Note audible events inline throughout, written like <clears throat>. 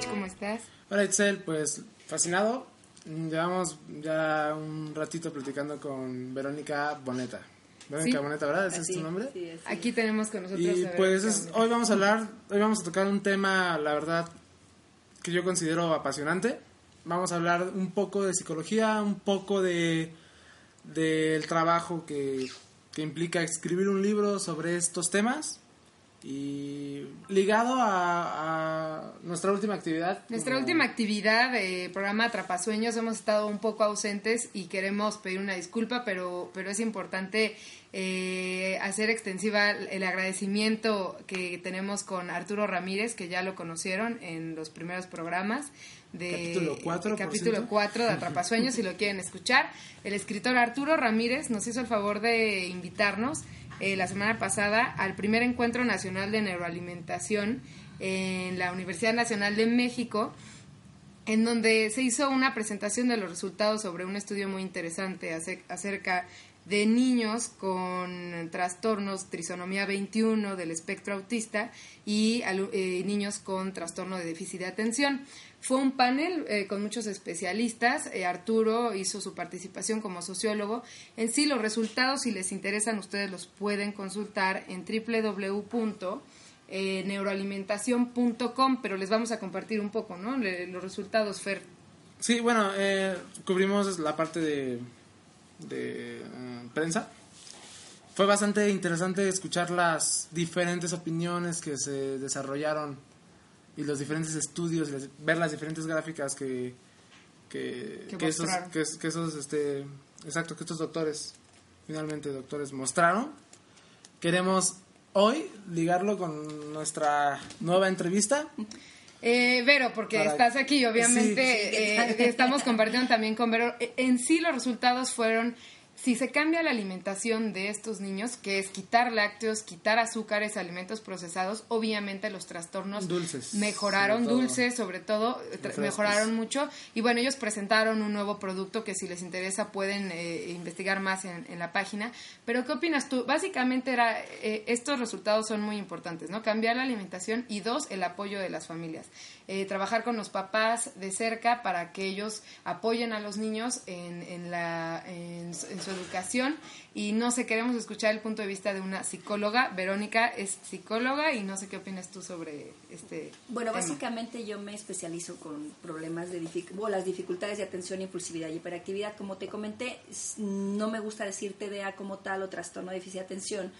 ¿Cómo estás? Hola Itzel, pues fascinado. Llevamos ya un ratito platicando con Verónica Boneta. Verónica Sí. Boneta, ¿verdad? ¿Ese es tu nombre? Aquí tenemos con nosotros Y a pues es- hoy vamos a hablar, hoy vamos a tocar un tema, la verdad, que yo considero apasionante. Vamos a hablar un poco de psicología, un poco de del trabajo que, que implica escribir un libro sobre estos temas y ligado a, a nuestra última actividad. Nuestra como- última actividad de programa Atrapasueños hemos estado un poco ausentes y queremos pedir una disculpa, pero, pero es importante eh, hacer extensiva el agradecimiento que tenemos con Arturo Ramírez, que ya lo conocieron en los primeros programas de Capítulo cuatro, por capítulo cierto. 4 de Atrapasueños, si lo quieren escuchar. El escritor Arturo Ramírez nos hizo el favor de invitarnos eh, la semana pasada al primer encuentro nacional de neuroalimentación en la Universidad Nacional de México, en donde se hizo una presentación de los resultados sobre un estudio muy interesante ace- acerca de niños con trastornos trisonomía 21 del espectro autista y eh, niños con trastorno de déficit de atención. Fue un panel eh, con muchos especialistas. eh, Arturo hizo su participación como sociólogo. En sí, los resultados, si les interesan, ustedes los pueden consultar en www eh, pero les vamos a compartir un poco, ¿no? Los resultados, Fer. Sí, bueno, eh, cubrimos la parte de, de eh, prensa. Fue bastante interesante escuchar las diferentes opiniones que se desarrollaron y los diferentes estudios, les- ver las diferentes gráficas que, que, Que que esos, que, que esos, este, exacto, que estos doctores, finalmente doctores, mostraron. Queremos hoy ligarlo con nuestra nueva entrevista. Eh, Vero, porque Para- estás aquí, obviamente Sí. eh, estamos compartiendo también con Vero. Eh, En sí los resultados fueron, si se cambia la alimentación de estos niños, que es quitar lácteos, quitar azúcares, alimentos procesados, obviamente los trastornos Dulces, mejoraron, sobre dulces sobre todo, mejoraron mucho. Y bueno, ellos presentaron un nuevo producto que si les interesa pueden eh, investigar más en, en la página. Pero ¿qué opinas tú? Básicamente era, eh, estos resultados son muy importantes, ¿no? Cambiar la alimentación y dos, el apoyo de las familias. Eh, trabajar con los papás de cerca para que ellos apoyen a los niños en, en la, en, su- en su educación. Y no sé, queremos escuchar el punto de vista de una psicóloga. Verónica es psicóloga y no sé qué opinas tú sobre este Bueno, tema. básicamente yo me especializo con problemas de dific- bueno, las dificultades de atención, impulsividad y hiperactividad. Como te comenté, no me gusta decir TDA como tal o trastorno de déficit de atención,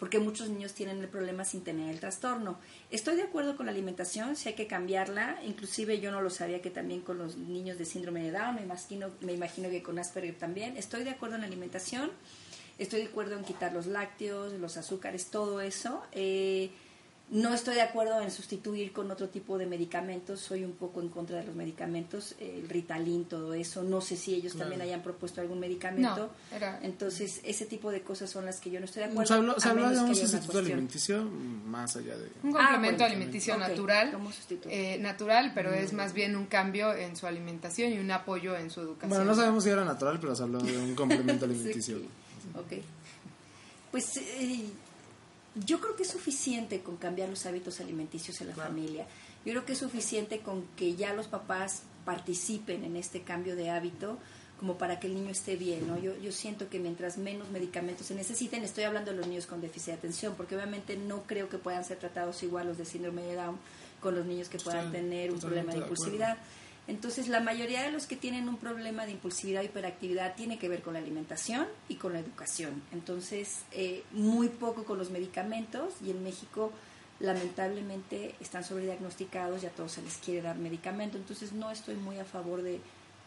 porque muchos niños tienen el problema sin tener el trastorno. Estoy de acuerdo con la alimentación, si hay que cambiarla, inclusive yo no lo sabía que también con los niños de síndrome de Down, me imagino, me imagino que con Asperger también. Estoy de acuerdo en la alimentación, estoy de acuerdo en quitar los lácteos, los azúcares, todo eso. Eh, no estoy de acuerdo en sustituir con otro tipo de medicamentos, soy un poco en contra de los medicamentos, el Ritalin, todo eso. No sé si ellos también hayan propuesto algún medicamento. No, era- Entonces, ese tipo de cosas son las que yo no estoy de acuerdo. Se habló, se habló de un sustituto alimenticio más allá de... Un Ah, complemento alimenticio ok, natural, eh, natural, pero es más bien un cambio en su alimentación y un apoyo en su educación. Bueno, no sabemos si era natural, pero se habló de un complemento <laughs> alimenticio. Ok. Pues eh, yo creo que es suficiente con cambiar los hábitos alimenticios en la familia. Yo creo que es suficiente con que ya los papás participen en este cambio de hábito como para que el niño esté bien, ¿no? Yo, yo siento que mientras menos medicamentos se necesiten, estoy hablando de los niños con déficit de atención, porque obviamente no creo que puedan ser tratados igual los de síndrome de Down con los niños que puedan tener un problema de impulsividad. Entonces, la mayoría de los que tienen un problema de impulsividad o hiperactividad tiene que ver con la alimentación y con la educación. Entonces, eh, muy poco con los medicamentos y en México lamentablemente están sobrediagnosticados y a todos se les quiere dar medicamento. Entonces, no estoy muy a favor de,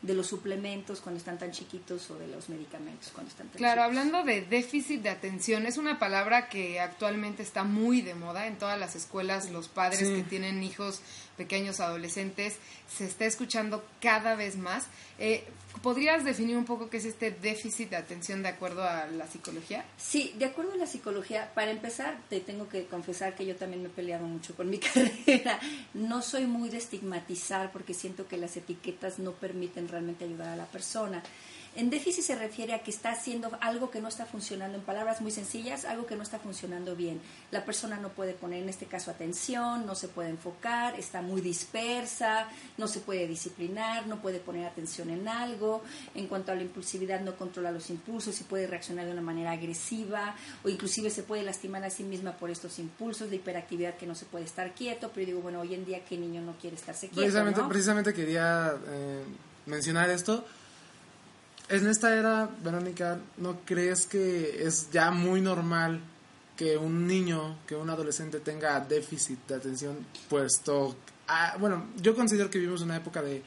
de los suplementos cuando están tan chiquitos o de los medicamentos cuando están tan Claro, hablando de déficit de atención, es una palabra que actualmente está muy de moda en todas las escuelas, los padres que tienen hijos pequeños, adolescentes, se está escuchando cada vez más. Eh, ¿Podrías definir un poco qué es este déficit de atención de acuerdo a la psicología? Sí, de acuerdo a la psicología, para empezar, te tengo que confesar que yo también me he peleado mucho con mi <laughs> carrera. No soy muy de estigmatizar porque siento que las etiquetas no permiten realmente ayudar a la persona. En déficit se refiere a que está haciendo algo que no está funcionando, en palabras muy sencillas, algo que no está funcionando bien. La persona no puede poner, en este caso, atención, no se puede enfocar, está muy dispersa, no se puede disciplinar, no puede poner atención en algo. En cuanto a la impulsividad, no controla los impulsos y puede reaccionar de una manera agresiva o inclusive se puede lastimar a sí misma por estos impulsos de hiperactividad que no se puede estar quieto. Pero digo, bueno, hoy en día, ¿qué niño no quiere estarse quieto? Precisamente, precisamente quería eh, mencionar esto en esta era, Verónica, ¿no crees que es ya muy normal que un niño, que un adolescente tenga déficit de atención puesto... bueno, yo considero que vivimos una época de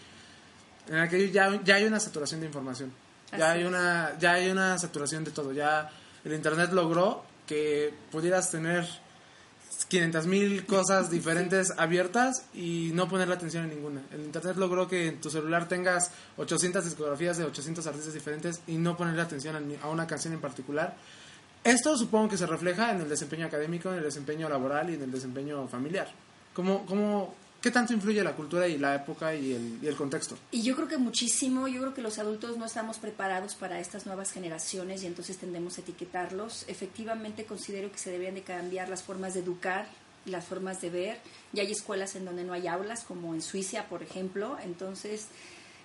en la que ya, ya hay una saturación de información. ya hay una ya hay una saturación de todo. Ya el internet logró que pudieras tener 500 mil cosas diferentes abiertas y no poner la atención en ninguna. El Internet logró que en tu celular tengas 800 discografías de 800 artistas diferentes y no ponerle atención a una canción en particular. Esto supongo que se refleja en el desempeño académico, en el desempeño laboral y en el desempeño familiar. ¿Cómo, cómo, ¿Qué tanto influye la cultura y la época y el, contexto? Y yo creo que muchísimo, yo creo que los adultos no estamos preparados para estas nuevas generaciones y entonces tendemos a etiquetarlos. Efectivamente considero que se deberían de cambiar las formas de educar, las formas de ver. Ya hay escuelas en donde no hay aulas, como en Suiza, por ejemplo. Entonces,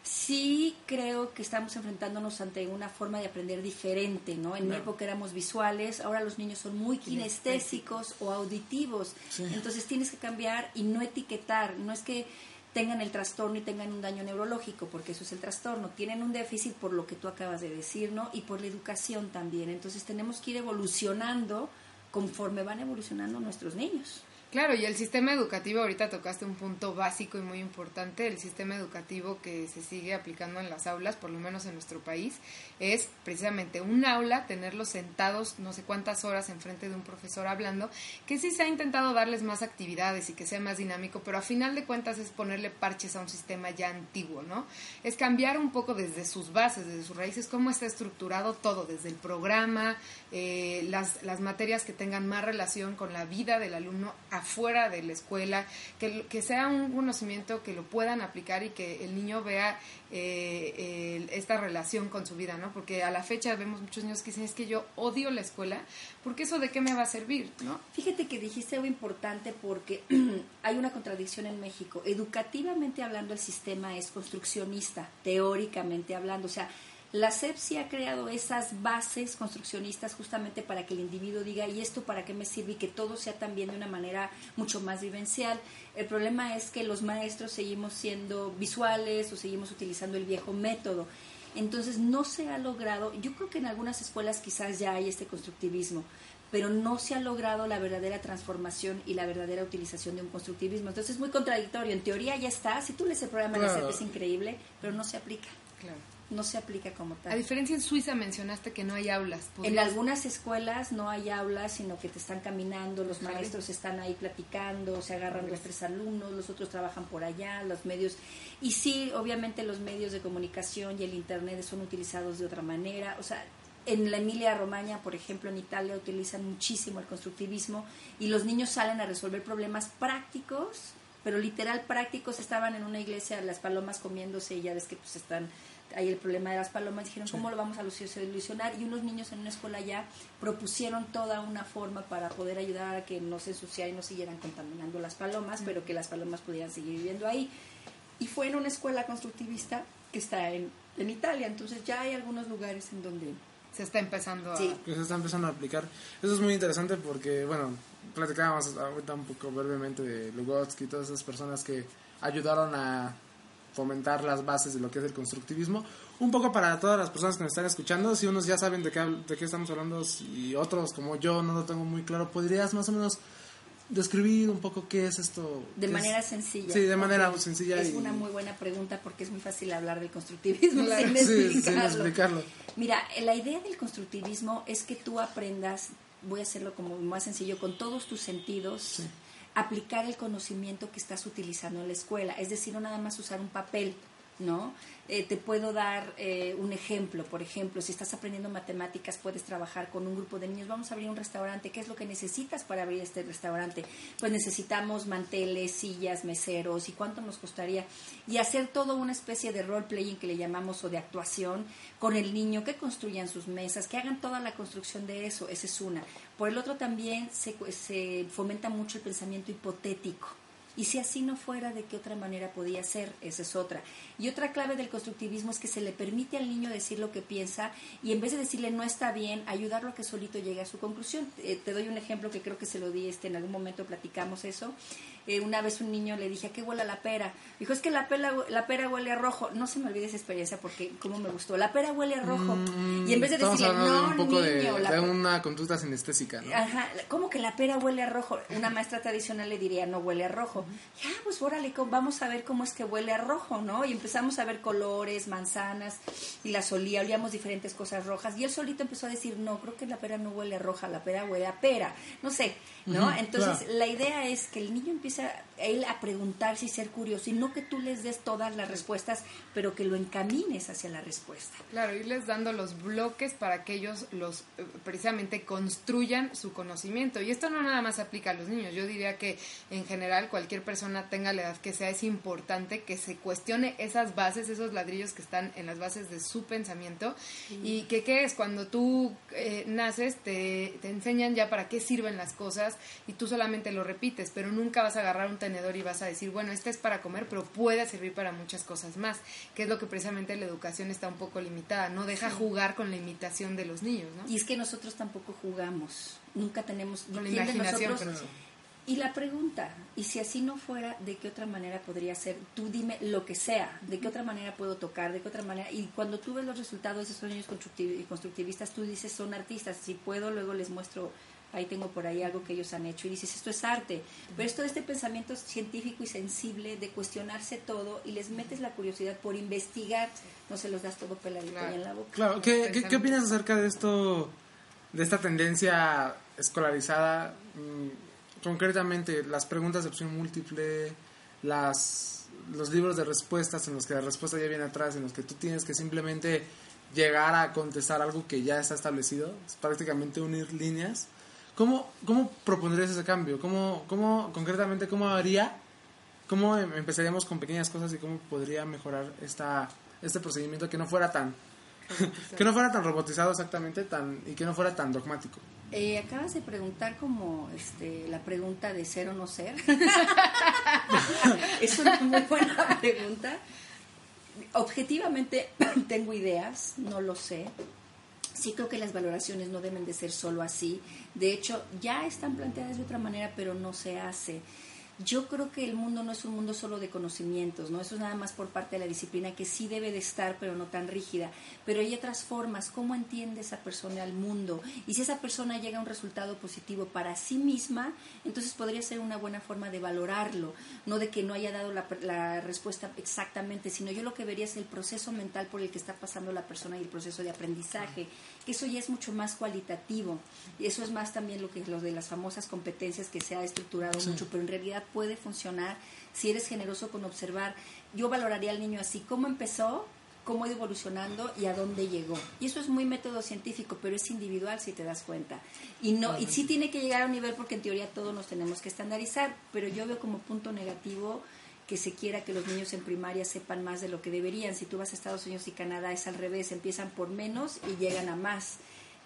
sí creo que estamos enfrentándonos ante una forma de aprender diferente, ¿no? En mi época éramos visuales, ahora los niños son muy kinestésicos o auditivos, entonces tienes que cambiar y no etiquetar, no es que tengan el trastorno y tengan un daño neurológico, porque eso es el trastorno, tienen un déficit por lo que tú acabas de decir, ¿no? Y por la educación también, entonces tenemos que ir evolucionando conforme van evolucionando nuestros niños. Claro, y el sistema educativo, ahorita tocaste un punto básico y muy importante, el sistema educativo que se sigue aplicando en las aulas, por lo menos en nuestro país, es precisamente un aula, tenerlos sentados no sé cuántas horas enfrente de un profesor hablando, que sí se ha intentado darles más actividades y que sea más dinámico, pero a final de cuentas es ponerle parches a un sistema ya antiguo, ¿no? Es cambiar un poco desde sus bases, desde sus raíces, cómo está estructurado todo, desde el programa, eh, las, las materias que tengan más relación con la vida del alumno afuera de la escuela, que, que sea un conocimiento que lo puedan aplicar y que el niño vea eh, esta relación con su vida, ¿no? Porque a la fecha vemos muchos niños que dicen, es que yo odio la escuela, porque eso de qué me va a servir, ¿no? Fíjate que dijiste algo importante porque <clears throat> hay una contradicción en México. Educativamente hablando, el sistema es construccionista, teóricamente hablando, o sea, la CEPSI ha creado esas bases construccionistas justamente para que el individuo diga, ¿y esto para qué me sirve? Y que todo sea también de una manera mucho más vivencial. El problema es que los maestros seguimos siendo visuales o seguimos utilizando el viejo método. Entonces no se ha logrado, yo creo que en algunas escuelas quizás ya hay este constructivismo, pero no se ha logrado la verdadera transformación y la verdadera utilización de un constructivismo. Entonces es muy contradictorio. En teoría ya está, si tú lees el programa de la CEP es increíble, pero no se aplica. Claro no se aplica como tal. A diferencia en Suiza mencionaste que no hay aulas. En algunas escuelas no hay aulas, sino que te están caminando, los maestros están ahí platicando, se agarran los tres alumnos, los otros trabajan por allá, los medios. Y sí, obviamente los medios de comunicación y el Internet son utilizados de otra manera. O sea, en la Emilia Romagna, por ejemplo, en Italia utilizan muchísimo el constructivismo y los niños salen a resolver problemas prácticos, pero literal prácticos. Estaban en una iglesia las palomas comiéndose y ya ves que pues están ahí el problema de las palomas, dijeron, ¿cómo lo vamos a solucionar? Y unos niños en una escuela ya propusieron toda una forma para poder ayudar a que no se ensuciaran y no siguieran contaminando las palomas, pero que las palomas pudieran seguir viviendo ahí. Y fue en una escuela constructivista que está en, en Italia, entonces ya hay algunos lugares en donde se está empezando a... se está empezando a aplicar. Eso es muy interesante porque, bueno, platicábamos ahorita un poco brevemente de Lugotsky y todas esas personas que ayudaron a fomentar las bases de lo que es el constructivismo. Un poco para todas las personas que nos están escuchando, si unos ya saben de qué, de qué estamos hablando y otros como yo no lo tengo muy claro, ¿podrías más o menos describir un poco qué es esto? De manera sencilla. Sí, de manera sencilla. Es una muy buena pregunta porque es muy fácil hablar del constructivismo sin, explicarlo. Mira, la idea del constructivismo es que tú aprendas, voy a hacerlo como más sencillo, con todos tus sentidos. Aplicar el conocimiento que estás utilizando en la escuela, es decir, no nada más usar un papel, ¿no? Eh, te puedo dar eh, un ejemplo, por ejemplo, si estás aprendiendo matemáticas, puedes trabajar con un grupo de niños, vamos a abrir un restaurante, ¿qué es lo que necesitas para abrir este restaurante? Pues necesitamos manteles, sillas, meseros, ¿y cuánto nos costaría? Y hacer todo una especie de role playing que le llamamos o de actuación con el niño, que construyan sus mesas, que hagan toda la construcción de eso, esa es una. Por el otro también se, se fomenta mucho el pensamiento hipotético y si así no fuera, ¿de qué otra manera podía ser? Esa es otra. Y otra clave del constructivismo es que se le permite al niño decir lo que piensa y en vez de decirle no está bien, ayudarlo a que solito llegue a su conclusión. Eh, te doy un ejemplo que creo que se lo di este, en algún momento platicamos eso. Eh, una vez un niño le dije, ¿a qué huele la pera? Dijo, es que la pera, la pera huele a rojo. No se me olvide esa experiencia porque como me gustó. La pera huele a rojo. Mm, y en vez de decirle, no, un poco niño, de, una conducta sinestésica, ¿no? Ajá, ¿cómo que la pera huele a rojo? Una maestra tradicional le diría, no huele a rojo. Ya, pues órale, vamos a ver cómo es que huele a rojo, ¿no? Y empezamos a ver colores, manzanas, y la solía, olíamos diferentes cosas rojas. Y él solito empezó a decir, no, creo que la pera no huele a roja, la pera huele a pera. No sé, ¿no? Entonces, la idea es que el niño empieza él a preguntarse y ser curioso, y no que tú les des todas las respuestas, pero que lo encamines hacia la respuesta. Claro, irles dando los bloques para que ellos los eh, precisamente construyan su conocimiento. Y esto no nada más aplica a los niños, yo diría que en general cualquier persona tenga la edad que sea, es importante que se cuestione esas bases, esos ladrillos que están en las bases de su pensamiento, y que qué es cuando tú eh, naces, te, te enseñan ya para qué sirven las cosas, y tú solamente lo repites, pero nunca vas a agarrar un tenedor y vas a decir, bueno, este es para comer, pero puede servir para muchas cosas más, que es lo que precisamente la educación está un poco limitada, no deja jugar con la imitación de los niños, ¿no? Y es que nosotros tampoco jugamos, nunca tenemos... Con la imaginación, Y la pregunta, y si así no fuera, ¿de qué otra manera podría ser? Tú dime lo que sea, ¿de qué otra manera puedo tocar? ¿De qué otra manera? Y cuando tú ves los resultados de esos niños constructivistas, tú dices, son artistas, si puedo, luego les muestro ahí tengo por ahí algo que ellos han hecho. Y dices, esto es arte, pero es todo este pensamiento científico y sensible de cuestionarse todo y les metes la curiosidad por investigar, no se los das todo peladito ahí en la boca. Claro, ¿Qué, ¿qué, opinas acerca de esto, de esta tendencia escolarizada, mm, concretamente las preguntas de opción múltiple, las, los libros de respuestas en los que la respuesta ya viene atrás, en los que tú tienes que simplemente llegar a contestar algo que ya está establecido, es prácticamente unir líneas ¿Cómo, cómo propondrías ese cambio? ¿Cómo, cómo, concretamente, cómo haría? ¿Cómo em, empezaríamos con pequeñas cosas y cómo podría mejorar esta, este procedimiento que no fuera tan <laughs> que no fuera tan robotizado exactamente tan y que no fuera tan dogmático? Eh, acabas de preguntar como este, la pregunta de ser o no ser. <laughs> es una muy buena pregunta. Objetivamente <clears throat> tengo ideas, no lo sé sí creo que las valoraciones no deben de ser solo así. De hecho, ya están planteadas de otra manera, pero no se hace yo creo que el mundo no es un mundo solo de conocimientos, ¿no? Eso es nada más por parte de la disciplina que sí debe de estar, pero no tan rígida. Pero hay otras formas, ¿cómo entiende esa persona al mundo? Y si esa persona llega a un resultado positivo para sí misma, entonces podría ser una buena forma de valorarlo, no de que no haya dado la, la respuesta exactamente, sino yo lo que vería es el proceso mental por el que está pasando la persona y el proceso de aprendizaje, que eso ya es mucho más cualitativo. Y eso es más también lo que lo de las famosas competencias que se ha estructurado mucho, pero en realidad puede funcionar si eres generoso con observar. Yo valoraría al niño así, cómo empezó, cómo ha ido evolucionando y a dónde llegó. Y eso es muy método científico, pero es individual si te das cuenta. Y no y sí tiene que llegar a un nivel porque en teoría todos nos tenemos que estandarizar, pero yo veo como punto negativo que se quiera que los niños en primaria sepan más de lo que deberían. Si tú vas a Estados Unidos y Canadá es al revés, empiezan por menos y llegan a más.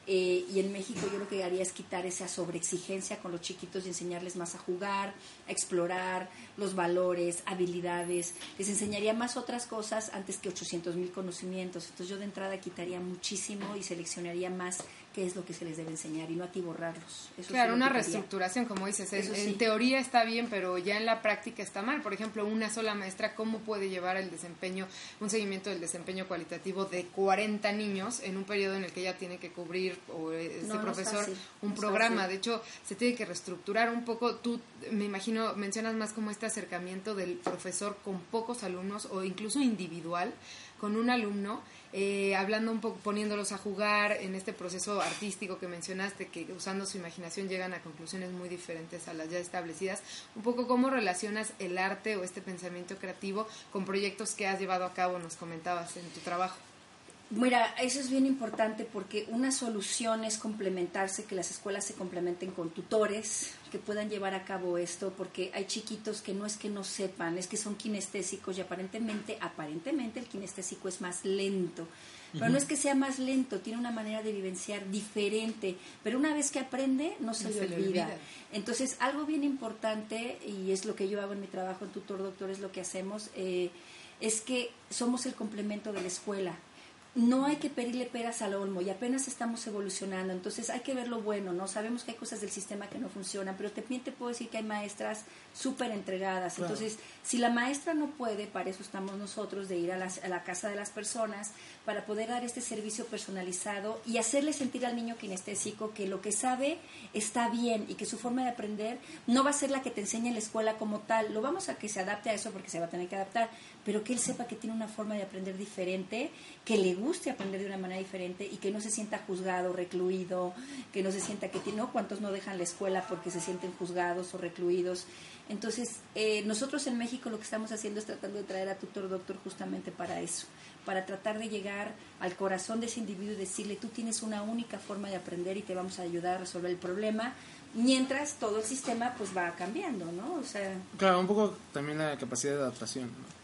Eh, y en México yo lo que haría es quitar esa sobreexigencia con los chiquitos y enseñarles más a jugar, a explorar los valores, habilidades. Les enseñaría más otras cosas antes que 800 mil conocimientos. Entonces yo de entrada quitaría muchísimo y seleccionaría más qué es lo que se les debe enseñar y no atiborrarlos. Eso claro, una reestructuración, como dices, en, teoría está bien, pero ya en la práctica está mal. Por ejemplo, una sola maestra, ¿cómo puede llevar el desempeño, un seguimiento del desempeño cualitativo de 40 niños en un periodo en el que ella tiene que cubrir, o este profesor, un programa? De hecho, se tiene que reestructurar un poco. Tú, me imagino, mencionas más como este acercamiento del profesor con pocos alumnos o incluso individual con un alumno eh, hablando un poco, poniéndolos a jugar en este proceso artístico que mencionaste, que usando su imaginación llegan a conclusiones muy diferentes a las ya establecidas, un poco cómo relacionas el arte o este pensamiento creativo con proyectos que has llevado a cabo, nos comentabas en tu trabajo. Mira, eso es bien importante porque una solución es complementarse, que las escuelas se complementen con tutores que puedan llevar a cabo esto, porque hay chiquitos que no es que no sepan, es que son kinestésicos y aparentemente, aparentemente el kinestésico es más lento. Pero no es que sea más lento, tiene una manera de vivenciar diferente, pero una vez que aprende no se, le, olvida. Entonces, algo bien importante, y es lo que yo hago en mi trabajo en Tutor Doctor, es lo que hacemos, eh, es que somos el complemento de la escuela no hay que pedirle peras al olmo y apenas estamos evolucionando, entonces hay que ver lo bueno, ¿no? Sabemos que hay cosas del sistema que no funcionan, pero también te puedo decir que hay maestras súper entregadas, entonces si la maestra no puede, para eso estamos nosotros, de ir a, la casa de las personas, para poder dar este servicio personalizado y hacerle sentir al niño kinestésico que lo que sabe está bien y que su forma de aprender no va a ser la que te enseña en la escuela como tal, lo vamos a que se adapte a eso porque se va a tener que adaptar, pero que él sepa que tiene una forma de aprender diferente, que le guste aprender de una manera diferente y que no se sienta juzgado, recluido, que no se sienta que tiene, ¿no? ¿Cuántos no dejan la escuela porque se sienten juzgados o recluidos? Entonces, eh, nosotros en México lo que estamos haciendo es tratando de traer a Tutor Doctor justamente para eso, para tratar de llegar al corazón de ese individuo y decirle, tú tienes una única forma de aprender y te vamos a ayudar a resolver el problema, mientras todo el sistema pues va cambiando, ¿no? O sea... Claro, un poco también la capacidad de adaptación, ¿no?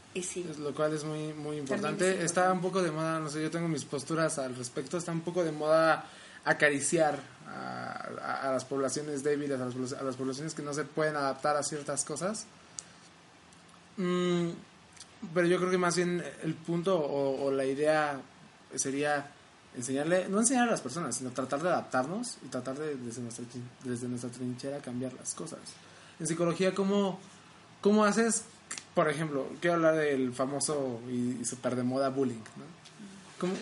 lo cual es muy, muy importante. Está un poco de moda, no sé, yo tengo mis posturas al respecto, está un poco de moda acariciar a, las poblaciones débiles, a las, poblaciones que no se pueden adaptar a ciertas cosas. Mm, pero yo creo que más bien el punto o, la idea sería enseñarle, no enseñar a las personas, sino tratar de adaptarnos y tratar de desde nuestra, desde nuestra trinchera cambiar las cosas. En psicología, ¿cómo, cómo haces por ejemplo, quiero hablar del famoso y, super de moda bullying. ¿no?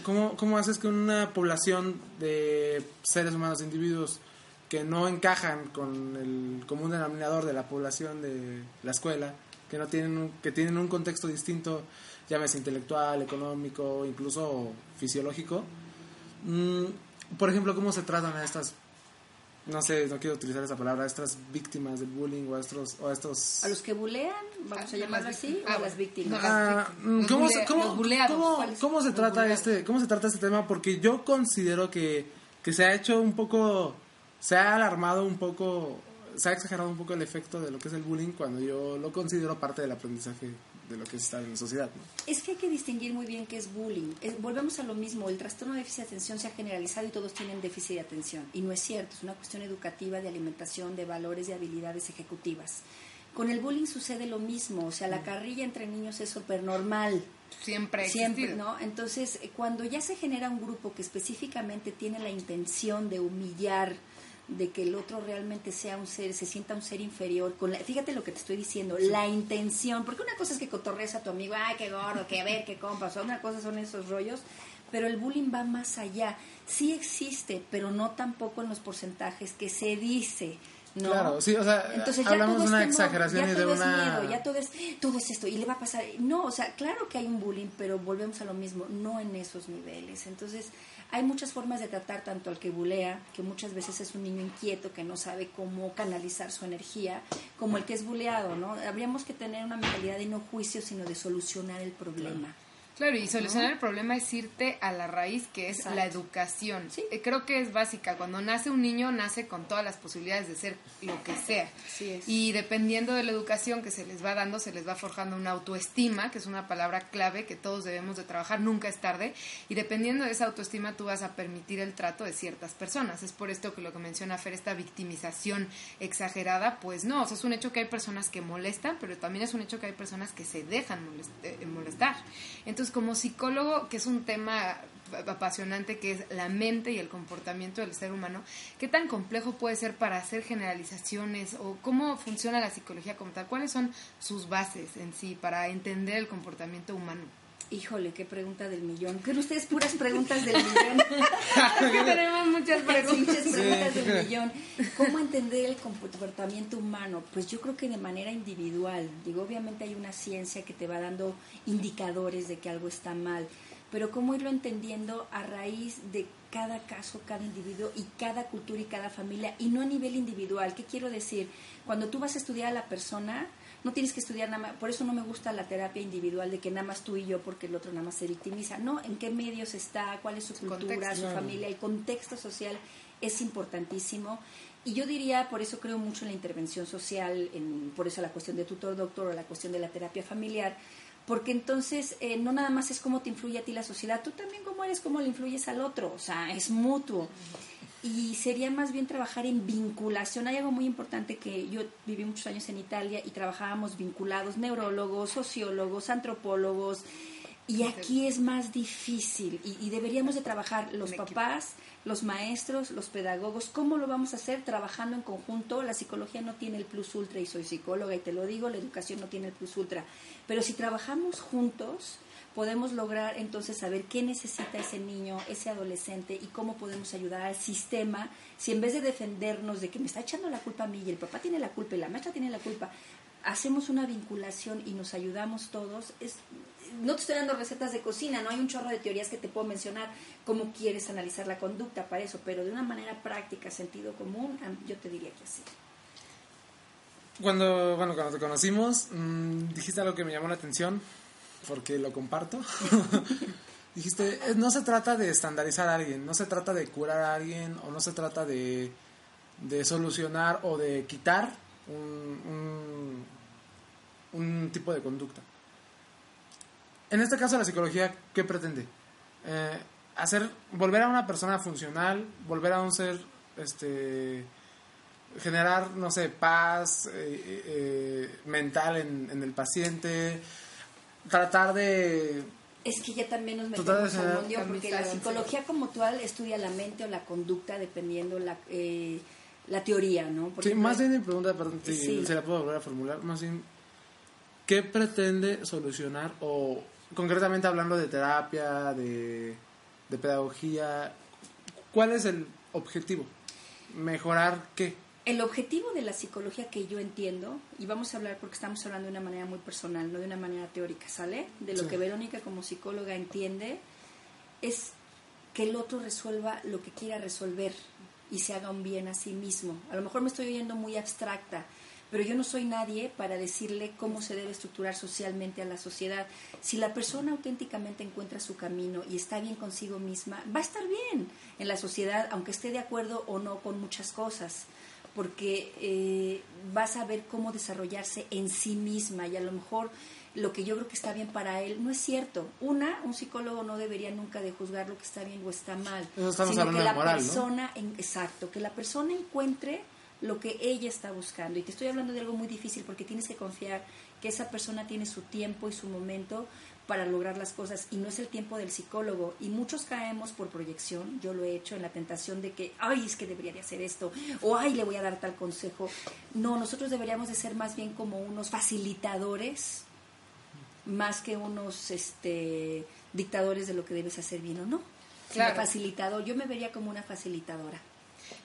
¿Cómo, cómo, haces que una población de seres humanos, individuos que no encajan con el común denominador de la población de la escuela, que no tienen un, que tienen un contexto distinto, llámese intelectual, económico, incluso fisiológico, mm, por ejemplo, cómo se tratan a estas no sé, no quiero utilizar esa palabra, a estas víctimas del bullying o a estos... O a, estos... ¿A los que bulean, vamos a llamarlo así, o a las víctimas. Ah, ¿cómo, se, cómo, cómo, se trata este, ¿Cómo se trata este tema? Porque yo considero que, que se ha hecho un poco, se ha alarmado un poco, se ha exagerado un poco el efecto de lo que es el bullying cuando yo lo considero parte del aprendizaje de lo que es estar en la sociedad. Es que hay que distinguir muy bien qué es bullying. volvemos a lo mismo, el trastorno de déficit de atención se ha generalizado y todos tienen déficit de atención. Y no es cierto, es una cuestión educativa, de alimentación, de valores y habilidades ejecutivas. Con el bullying sucede lo mismo, o sea, la mm. carrilla entre niños es súper normal. Siempre, siempre, ¿no? Entonces, cuando ya se genera un grupo que específicamente tiene la intención de humillar, de que el otro realmente sea un ser, se sienta un ser inferior, con fíjate lo que te estoy diciendo, la intención, porque una cosa es que cotorreas a tu amigo, ay, qué gordo, que a ver, qué compas, otra cosa son esos rollos, pero el bullying va más allá, sí existe, pero no tampoco en los porcentajes que se dice. ¿no? Claro, sí, o sea, Entonces, ya hablamos de una exageración y de una... ya todo es, todo es esto, y le va a pasar... No, o sea, claro que hay un bullying, pero volvemos a lo mismo, no en esos niveles. Entonces, hay muchas formas de tratar tanto al que bulea, que muchas veces es un niño inquieto que no sabe cómo canalizar su energía, como el que es buleado, ¿no? Habríamos que tener una mentalidad de no juicio, sino de solucionar el problema. Y solucionar el problema es irte a la raíz, que es la educación. Eh, creo que es básica. Cuando nace un niño, nace con todas las posibilidades de ser lo que sea. Y dependiendo de la educación que se les va dando, se les va forjando una autoestima, que es una palabra clave que todos debemos de trabajar, nunca es tarde. Y dependiendo de esa autoestima, tú vas a permitir el trato de ciertas personas. Es por esto que lo que menciona Fer, esta victimización exagerada, pues no, o sea, es un hecho que hay personas que molestan, pero también es un hecho que hay personas que se dejan eh, molestar. Entonces, como psicólogo, que es un tema apasionante que es la mente y el comportamiento del ser humano, ¿qué tan complejo puede ser para hacer generalizaciones o cómo funciona la psicología como tal? ¿Cuáles son sus bases en sí para entender el comportamiento humano? Híjole, qué pregunta del millón. ¿Creen ustedes puras preguntas del millón? <laughs> tenemos muchas preguntas. preguntas del millón. ¿Cómo entender el comportamiento humano? Pues yo creo que de manera individual. Digo, obviamente hay una ciencia que te va dando indicadores de que algo está mal, pero cómo irlo entendiendo a raíz de cada caso, cada individuo y cada cultura y cada familia, y no a nivel individual. ¿Qué quiero decir? Cuando tú vas a estudiar a la persona, no tienes que estudiar nada más, por eso no me gusta la terapia individual de que nada más tú y yo porque el otro nada más se victimiza, no, en qué medios está, cuál es su, cultura, su familia, el contexto social es importantísimo. Y yo diría, por eso creo mucho en la intervención social, en, por eso la cuestión de tutor doctor o la cuestión de la terapia familiar, porque entonces eh, no nada más es cómo te influye a ti la sociedad, tú también cómo eres, cómo le influyes al otro, o sea, es mutuo y sería más bien trabajar en vinculación. Hay algo muy importante que yo viví muchos años en Italia y trabajábamos vinculados, neurólogos, sociólogos, antropólogos, y aquí es más difícil y, deberíamos de trabajar los papás, los maestros, los pedagogos. ¿Cómo lo vamos a hacer? Trabajando en conjunto. La psicología no tiene el plus ultra y soy psicóloga y te lo digo, la educación no tiene el plus ultra. Pero si trabajamos juntos, podemos lograr entonces saber qué necesita ese niño, ese adolescente y cómo podemos ayudar al sistema si en vez de defendernos de que me está echando la culpa a mí y el papá tiene la culpa y la maestra tiene la culpa, hacemos una vinculación y nos ayudamos todos, es, no te estoy dando recetas de cocina, no hay un chorro de teorías que te puedo mencionar cómo quieres analizar la conducta para eso, pero de una manera práctica, sentido común, yo te diría que así. Cuando, bueno, cuando te conocimos, mm, dijiste algo que me llamó la atención, porque lo comparto. <laughs> Dijiste, no se trata de estandarizar a alguien, no se trata de curar a alguien o no se trata de, de solucionar o de quitar un, un, tipo de conducta. En este caso, la psicología, ¿qué pretende? Eh, hacer, volver a una persona funcional, volver a un ser, este, generar, no sé, paz eh, eh, mental en, en el paciente, tratar de es que ya también nos metemos al mundo porque la psicología como tal estudia la mente o la conducta dependiendo la, eh, la teoría, ¿no? sí, más bien mi pregunta, perdón, si se la puedo volver a formular, más bien, ¿qué pretende solucionar o concretamente hablando de terapia, de, de pedagogía, cuál es el objetivo? ¿Mejorar qué? El objetivo de la psicología que yo entiendo, y vamos a hablar porque estamos hablando de una manera muy personal, no de una manera teórica, ¿sale? De lo que Verónica como psicóloga entiende, es que el otro resuelva lo que quiera resolver y se haga un bien a sí mismo. A lo mejor me estoy oyendo muy abstracta, pero yo no soy nadie para decirle cómo se debe estructurar socialmente a la sociedad. Si la persona auténticamente encuentra su camino y está bien consigo misma, va a estar bien en la sociedad, aunque esté de acuerdo o no con muchas cosas porque eh, vas a ver cómo desarrollarse en sí misma y a lo mejor lo que yo creo que está bien para él no es cierto. Una, un psicólogo no debería nunca de juzgar lo que está bien o está mal, sino que la persona, exacto, que la persona encuentre lo que ella está buscando. Y te estoy hablando de algo muy difícil porque tienes que confiar que esa persona tiene su tiempo y su momento para lograr las cosas y no es el tiempo del psicólogo. Y muchos caemos por proyección, yo lo he hecho en la tentación de que, ay, es que debería de hacer esto, o ay, le voy a dar tal consejo. No, nosotros deberíamos de ser más bien como unos facilitadores, más que unos este, dictadores de lo que debes hacer bien o no. Claro. Facilitador, yo me vería como una facilitadora.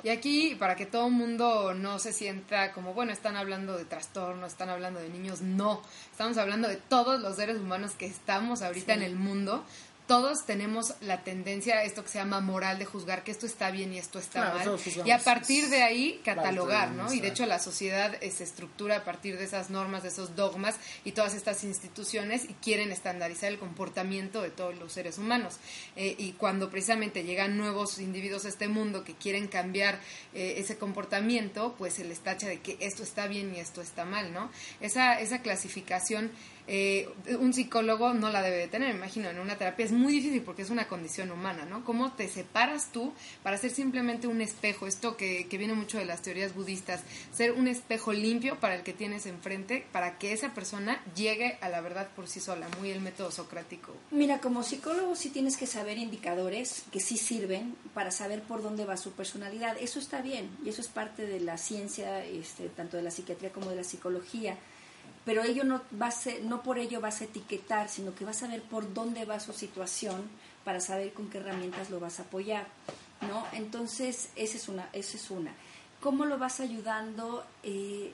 Y aquí, para que todo el mundo no se sienta como, bueno, están hablando de trastornos, están hablando de niños, no. Estamos hablando de todos los seres humanos que estamos ahorita en el mundo, todos tenemos la tendencia a esto que se llama moral de juzgar que esto está bien y esto está mal. Y a partir de ahí catalogar, ¿no? Y de hecho la sociedad eh, se estructura a partir de esas normas, de esos dogmas y todas estas instituciones y quieren estandarizar el comportamiento de todos los seres humanos. Eh, y cuando precisamente llegan nuevos individuos a este mundo que quieren cambiar eh, ese comportamiento, pues se les tacha de que esto está bien y esto está mal, ¿no? Esa, esa clasificación un psicólogo no la debe de tener, imagino, en una terapia es muy difícil porque es una condición humana, ¿no? ¿Cómo te separas tú para ser simplemente un espejo? Esto que, que viene mucho de las teorías budistas, ser un espejo limpio para el que tienes enfrente, para que esa persona llegue a la verdad por sí sola, muy el método socrático. Mira, como psicólogo sí tienes que saber indicadores que sí sirven para saber por dónde va su personalidad. Eso está bien y eso es parte de la ciencia, este, tanto de la psiquiatría como de la psicología pero ello no va a ser, no por ello vas a etiquetar, sino que vas a ver por dónde va su situación para saber con qué herramientas lo vas a apoyar, ¿no? Entonces, esa es una, esa es una. ¿Cómo lo vas ayudando? Eh,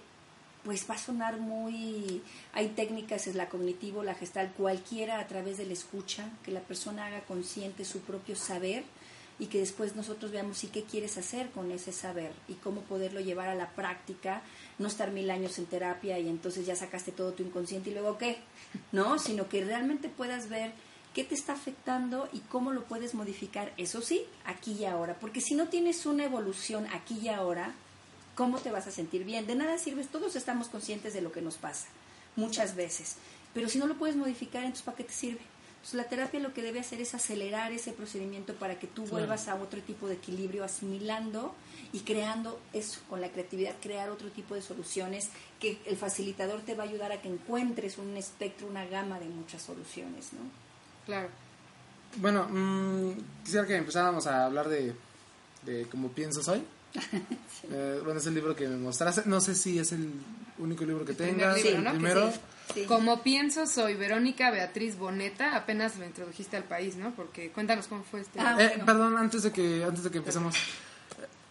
pues va a sonar muy... Hay técnicas, es la cognitivo, la gestal, cualquiera a través de la escucha, que la persona haga consciente su propio saber y que después nosotros veamos y qué quieres hacer con ese saber y cómo poderlo llevar a la práctica, no estar mil años en terapia y entonces ya sacaste todo tu inconsciente y luego qué, <laughs> ¿no? Sino que realmente puedas ver qué te está afectando y cómo lo puedes modificar, eso sí, aquí y ahora, porque si no tienes una evolución aquí y ahora, ¿cómo te vas a sentir bien? De nada sirves, todos estamos conscientes de lo que nos pasa, muchas veces, pero si no lo puedes modificar, entonces ¿para qué te sirve? Pues la terapia lo que debe hacer es acelerar ese procedimiento para que tú vuelvas a otro tipo de equilibrio, asimilando y creando eso, con la creatividad, crear otro tipo de soluciones que el facilitador te va a ayudar a que encuentres un espectro, una gama de muchas soluciones, ¿no? Claro. Bueno, mmm, quisiera que empezáramos a hablar de, de cómo pienso soy. <laughs> eh, bueno, es el libro que me mostraste. No sé si es el único libro que tengas. libro, el ¿no? primero. Sí. Como pienso, soy Verónica Beatriz Boneta. Apenas me introdujiste al país, ¿no? Porque cuéntanos cómo fue este. Ah, Eh, bueno. perdón, antes de que antes de que empecemos.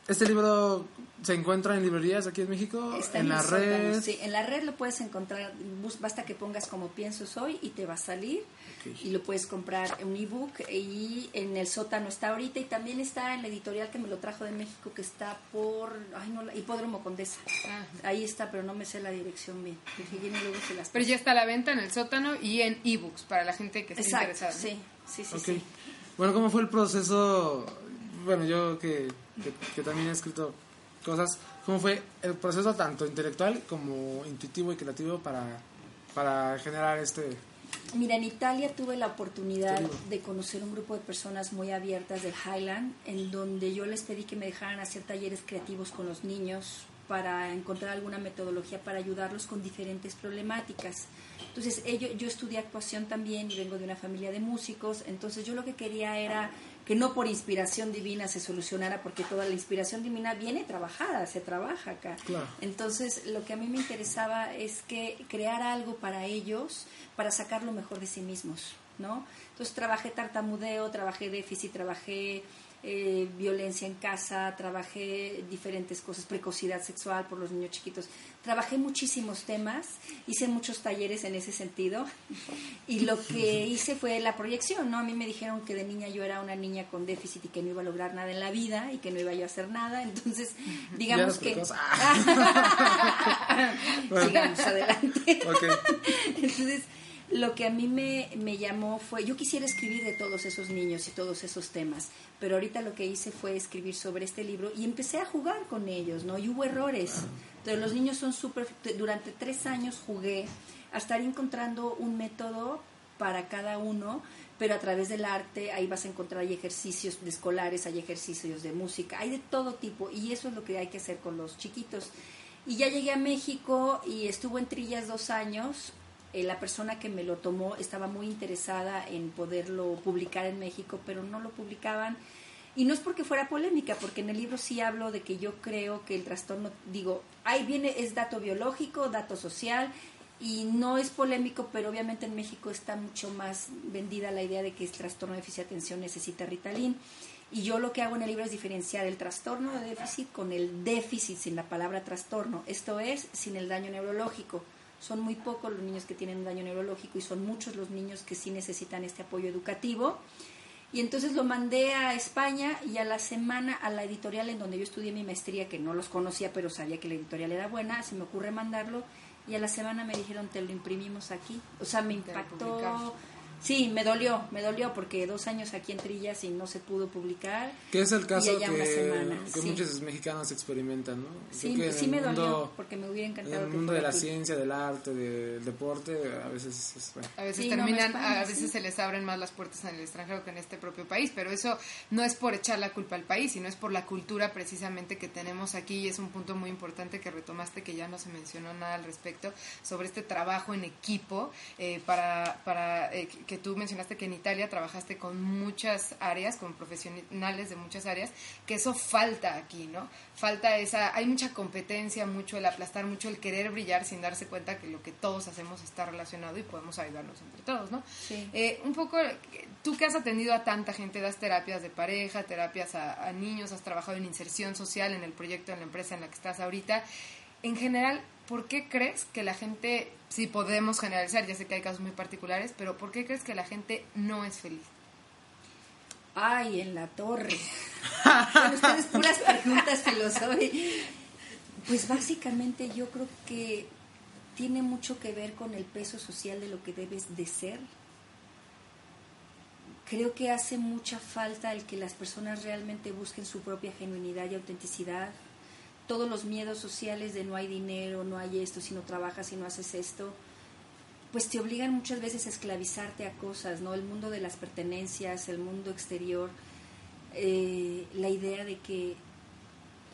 Este libro se encuentra en librerías aquí en México, Está en la sótano, red. Sí, en la red lo puedes encontrar, bus- basta que pongas como pienso soy y te va a salir. Y lo puedes comprar en un ebook y en el sótano está ahorita y también está en la editorial que me lo trajo de México que está por, ay no, la- Hipódromo Condesa. Ah. Ahí está, pero no me sé la dirección bien. Dije, "Jenny, luego se las Pero paso". ya está a la venta en el sótano y en ebooks para la gente que esté Exacto, interesada. ¿no? sí, sí, sí, Ok. sí. Bueno, ¿cómo fue el proceso? Bueno, yo que, que, que también he escrito cosas, ¿cómo fue el proceso tanto intelectual como intuitivo y creativo para, para generar este... Mira, en Italia tuve la oportunidad de conocer un grupo de personas muy abiertas del Highland, en donde yo les pedí que me dejaran hacer talleres creativos con los niños para encontrar alguna metodología para ayudarlos con diferentes problemáticas. Entonces, ello, yo estudié actuación también y vengo de una familia de músicos, entonces yo lo que quería era que no por inspiración divina se solucionara, porque toda la inspiración divina viene trabajada, se trabaja acá. Claro. Entonces, lo que a mí me interesaba es que crear algo para ellos, para sacar lo mejor de sí mismos, ¿no? Entonces, trabajé tartamudeo, trabajé déficit, trabajé eh, violencia en casa, trabajé diferentes cosas, precocidad sexual por los niños chiquitos. Trabajé muchísimos temas, hice muchos talleres en ese sentido y lo que hice fue la proyección, ¿no? A mí me dijeron que de niña yo era una niña con déficit y que no iba a lograr nada en la vida y que no iba yo a hacer nada, entonces <laughs> digamos que... precoz. <laughs> <laughs> Sigamos adelante. Entonces, lo que a mí me, me llamó fue, yo quisiera escribir de todos esos niños y todos esos temas, pero ahorita lo que hice fue escribir sobre este libro y empecé a jugar con ellos, ¿no? Y hubo errores. Entonces, los niños son súper, durante tres años jugué a estar encontrando un método para cada uno, pero a través del arte ahí vas a encontrar hay ejercicios de escolares, hay ejercicios de música, hay de todo tipo y eso es lo que hay que hacer con los chiquitos. Y ya llegué a México y estuvo en Trillas dos años. Eh, la persona que me lo tomó estaba muy interesada en poderlo publicar en México, pero no lo publicaban. Y no es porque fuera polémica, porque en el libro sí hablo de que yo creo que el trastorno, digo, ahí viene, es dato biológico, dato social, y no es polémico, pero obviamente en México está mucho más vendida la idea de que el trastorno de déficit de atención necesita Ritalin. Y yo lo que hago en el libro es diferenciar el trastorno de déficit con el déficit sin la palabra trastorno, esto es, sin el daño neurológico. Son muy pocos los niños que tienen un daño neurológico y son muchos los niños que sí necesitan este apoyo educativo. Y entonces lo mandé a España y a la semana a la editorial en donde yo estudié mi maestría, que no los conocía, pero sabía que la editorial era buena, se me ocurre mandarlo y a la semana me dijeron, te lo imprimimos aquí. O sea, me impactó. Sí, me dolió, me dolió porque dos años aquí en Trillas y no se pudo publicar. Que es el caso una que, semana, que sí. muchos mexicanos experimentan, ¿no? Sí, Creo que sí en me el dolió porque me hubiera En encantado el que mundo de la aquí. ciencia, del arte, del deporte, a veces es bueno. A veces Sí, no, me terminan, a veces sí. se les abren más las puertas en el extranjero que en este propio país, pero eso no es por echar la culpa al país, sino es por la cultura precisamente que tenemos aquí y es un punto muy importante que retomaste que ya no se mencionó nada al respecto sobre este trabajo en equipo eh, para, para eh, que- tú mencionaste que en Italia trabajaste con muchas áreas, con profesionales de muchas áreas, que eso falta aquí, ¿no? Falta esa, hay mucha competencia, mucho el aplastar, mucho el querer brillar sin darse cuenta que lo que todos hacemos está relacionado y podemos ayudarnos entre todos, ¿no? Sí. Eh, un poco, tú que has atendido a tanta gente, das terapias de pareja, terapias a, a niños, has trabajado en inserción social en el proyecto, en la empresa en la que estás ahorita. En general, ¿por qué crees que la gente, si podemos generalizar, ya sé que hay casos muy particulares, pero ¿por qué crees que la gente no es feliz? Ay, en la torre. Ustedes puras preguntas filosóficas. Pues básicamente yo creo que tiene mucho que ver con el peso social de lo que debes de ser. Creo que hace mucha falta el que las personas realmente busquen su propia genuinidad y autenticidad. Todos los miedos sociales de no hay dinero, no hay esto, si no trabajas, si no haces esto, pues te obligan muchas veces a esclavizarte a cosas, ¿no? El mundo de las pertenencias, el mundo exterior, eh, la idea de que,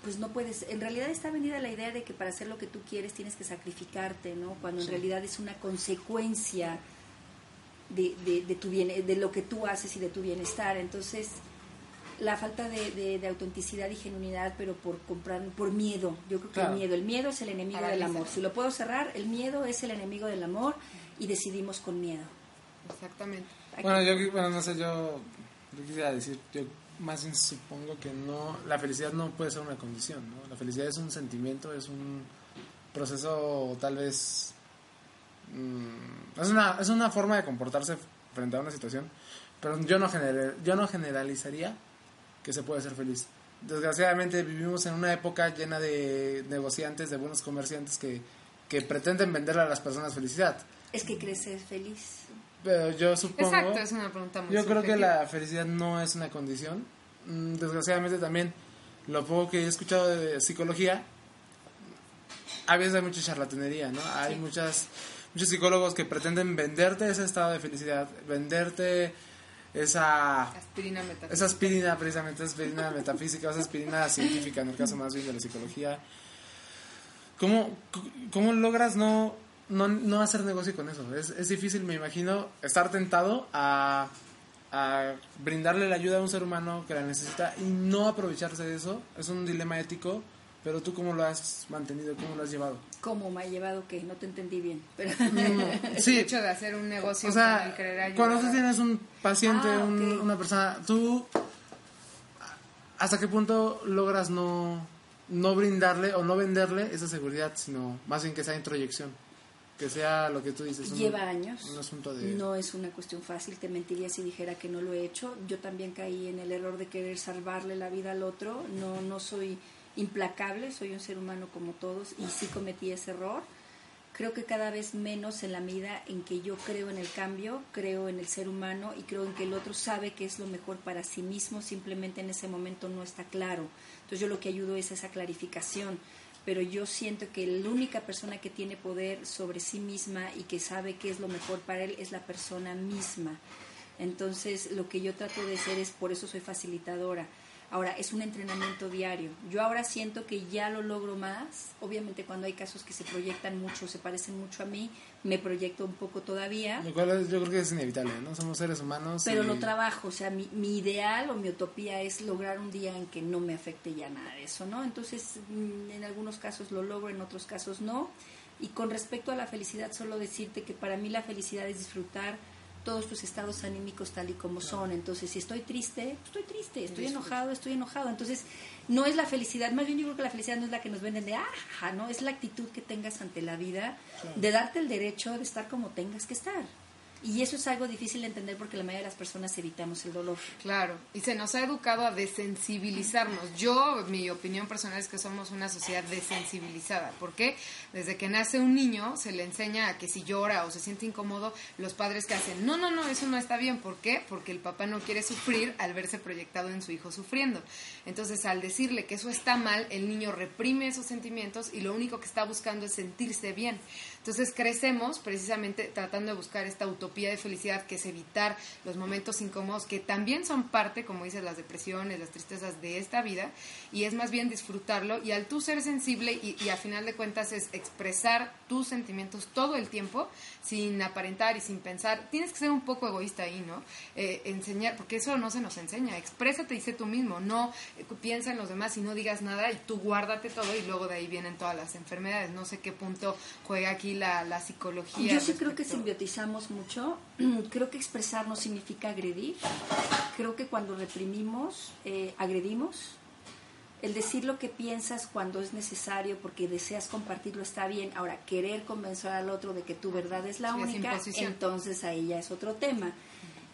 pues no puedes, en realidad está venida la idea de que para hacer lo que tú quieres tienes que sacrificarte, ¿no? Cuando en realidad es una consecuencia de, de, de tu bien, de lo que tú haces y de tu bienestar. Entonces, la falta de, de- de autenticidad y genuinidad, pero por comprar, por miedo. Yo creo que Claro. el miedo, el miedo es el enemigo del amor. Si lo puedo cerrar, el miedo es el enemigo del amor y decidimos con miedo. Exactamente. Aquí- Bueno, yo, bueno, no sé, yo, yo quisiera decir, yo más bien supongo que no, la felicidad no puede ser una condición, ¿no? La felicidad es un sentimiento, es un proceso tal vez, mm, es, una, es una forma de comportarse frente a una situación, pero yo no, general, yo no generalizaría que se puede ser feliz. Desgraciadamente vivimos en una época llena de negociantes, de buenos comerciantes que, que pretenden venderle a las personas felicidad. es que creces feliz. Pero yo supongo... Exacto, es una pregunta muy Yo creo que la felicidad no es una condición. Mm, Desgraciadamente también, lo poco que he escuchado de psicología, a veces hay mucha charlatanería, ¿no? Hay muchas, muchos psicólogos que pretenden venderte ese estado de felicidad, venderte esa, Aspirina metafísica. esa aspirina, precisamente, esa aspirina metafísica, esa aspirina científica, en el caso más bien de la psicología. ¿Cómo, cómo logras no, no, no hacer negocio con eso? Es, es difícil, me imagino, estar tentado a, a brindarle la ayuda a un ser humano que la necesita y no aprovecharse de eso. Es un dilema ético, pero tú cómo lo has mantenido, cómo lo has llevado. ¿Cómo me ha llevado que no te entendí bien? Pero, <laughs> <laughs> El Sí, hecho de hacer un negocio o sea, cuando tú tienes un paciente, Ah, un- una persona, tú, ¿hasta qué punto logras no, no brindarle o no venderle esa seguridad, sino más bien que sea introyección? Que sea lo que tú dices. un- Lleva años. Un asunto de... No es una cuestión fácil, te mentiría si dijera que no lo he hecho. Yo también caí en el error de querer salvarle la vida al otro. No, no soy implacable, soy un ser humano como todos y sí cometí ese error. Creo que cada vez menos en la medida en que yo creo en el cambio, creo en el ser humano y creo en que el otro sabe que es lo mejor para sí mismo, simplemente en ese momento no está claro. Entonces yo lo que ayudo es esa clarificación, pero yo siento que la única persona que tiene poder sobre sí misma y que sabe qué es lo mejor para él es la persona misma. Entonces lo que yo trato de hacer es, por eso soy facilitadora. Ahora, es un entrenamiento diario. Yo ahora siento que ya lo logro más. Obviamente cuando hay casos que se proyectan mucho, se parecen mucho a mí, me proyecto un poco todavía. Lo cual es- yo creo que es inevitable, ¿no? Somos seres humanos. Pero y- lo trabajo, o sea, mi, mi ideal o mi utopía es lograr un día en que no me afecte ya nada de eso, ¿no? Entonces, mm, en algunos casos lo logro, en otros casos no. Y con respecto a la felicidad, solo decirte que para mí la felicidad es disfrutar todos tus estados anímicos tal y como son. Entonces, si estoy triste, estoy triste, estoy enojado, estoy enojado. Entonces, no es la felicidad, más bien yo creo que la felicidad no es la que nos venden de, ajá, ¿no? Es la actitud que tengas ante la vida, de darte el derecho de estar como tengas que estar. Y eso es algo difícil de entender porque la mayoría de las personas evitamos el dolor. Claro, y se nos ha educado a desensibilizarnos. Yo, mi opinión personal es que somos una sociedad desensibilizada. ¿Por qué? Desde que nace un niño se le enseña a que si llora o se siente incómodo, los padres que hacen, no, no, no, eso no está bien. ¿Por qué? Porque el papá no quiere sufrir al verse proyectado en su hijo sufriendo. Entonces, al decirle que eso está mal, el niño reprime esos sentimientos y lo único que está buscando es sentirse bien. Entonces crecemos precisamente tratando de buscar esta utopía de felicidad que es evitar los momentos incómodos que también son parte, como dices, las depresiones, las tristezas de esta vida y es más bien disfrutarlo. Y al tú ser sensible y, y a final de cuentas es expresar tus sentimientos todo el tiempo sin aparentar y sin pensar, tienes que ser un poco egoísta ahí, ¿no? Eh, enseñar, porque eso no se nos enseña, exprésate, dice tú mismo, no eh, piensa en los demás y no digas nada y tú guárdate todo y luego de ahí vienen todas las enfermedades, no sé qué punto juega aquí la, la psicología. Yo sí creo que simbiotizamos mucho. <clears throat> Creo que expresar no significa agredir. Creo que cuando reprimimos, eh, agredimos. El decir lo que piensas cuando es necesario porque deseas compartirlo está bien. Ahora, querer convencer al otro de que tu verdad es la Sí, única, entonces ahí ya es otro tema.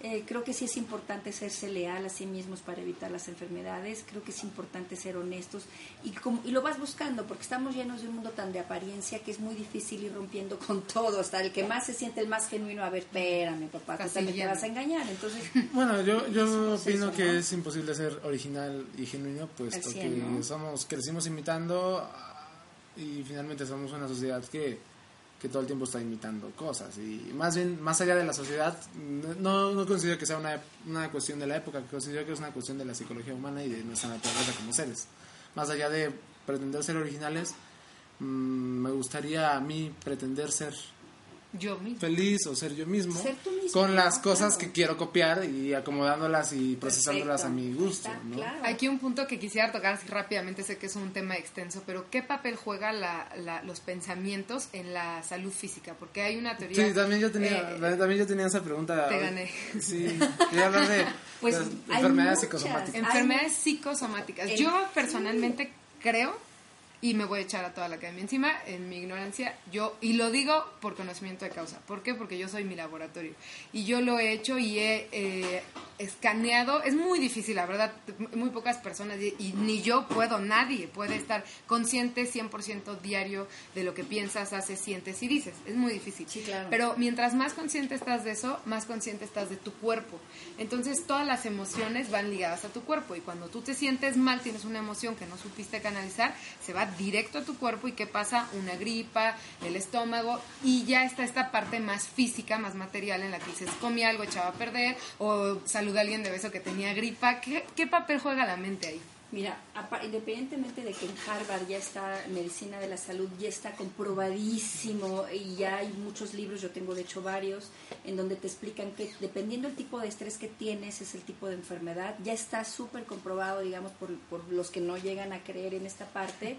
Eh, creo que sí es importante serse leal a sí mismos para evitar las enfermedades. Creo que es importante ser honestos y, como, y lo vas buscando porque estamos llenos de un mundo tan de apariencia que es muy difícil ir rompiendo con todo. Hasta el que más se siente el más genuino, a ver, espérame, papá, tú también te vas a engañar. Entonces, <laughs> Bueno, yo, yo Es opino que ¿no? es imposible ser original y genuino, puesto que ¿no? somos, crecimos imitando ah, y finalmente somos una sociedad que, que todo el tiempo está imitando cosas. Y más bien, más allá de la sociedad, no, considero que sea una, una cuestión de la época, considero que es una cuestión de la psicología humana y de nuestra naturaleza como seres. Más allá de pretender ser originales, mm, me gustaría a mí pretender ser Yo mismo. feliz o ser yo mismo, Ser tú mismo, con las cosas Claro. que quiero copiar y acomodándolas y procesándolas perfecto. a mi gusto. Ahí está, ¿no? claro. Aquí un punto que quisiera tocar así rápidamente, sé que es un tema extenso, pero ¿qué papel juega la, la- los pensamientos en la salud física? Porque hay una teoría... Sí, también yo tenía, eh, también yo tenía esa pregunta. Te gané. Sí, quería hablar de <laughs> Pues, enfermedades muchas. psicosomáticas. Enfermedades psicosomáticas. Yo personalmente creo, y me voy a echar a toda la academia encima, en mi ignorancia, yo, y lo digo por conocimiento de causa. ¿Por qué? Porque yo soy mi laboratorio. Y yo lo he hecho y he eh, escaneado. Es muy difícil, la verdad. Muy pocas personas, y, y ni yo puedo, nadie puede estar consciente 100% diario de lo que piensas, haces, sientes y dices. Es muy difícil. Sí, claro. Pero mientras más consciente estás de eso, más consciente estás de tu cuerpo. Entonces todas las emociones van ligadas a tu cuerpo y cuando tú te sientes mal, tienes una emoción que no supiste canalizar, se va directo a tu cuerpo y ¿qué pasa? Una gripa, el estómago y ya está esta parte más física, más material en la que dices, comí algo, echaba a perder o saludé a alguien de beso que tenía gripa. ¿Qué, qué papel juega la mente ahí? Mira, independientemente de que en Harvard ya está medicina de la salud, ya está comprobadísimo y ya hay muchos libros, yo tengo de hecho varios, en donde te explican que dependiendo del tipo de estrés que tienes es el tipo de enfermedad, ya está súper comprobado, digamos, por, por los que no llegan a creer en esta parte.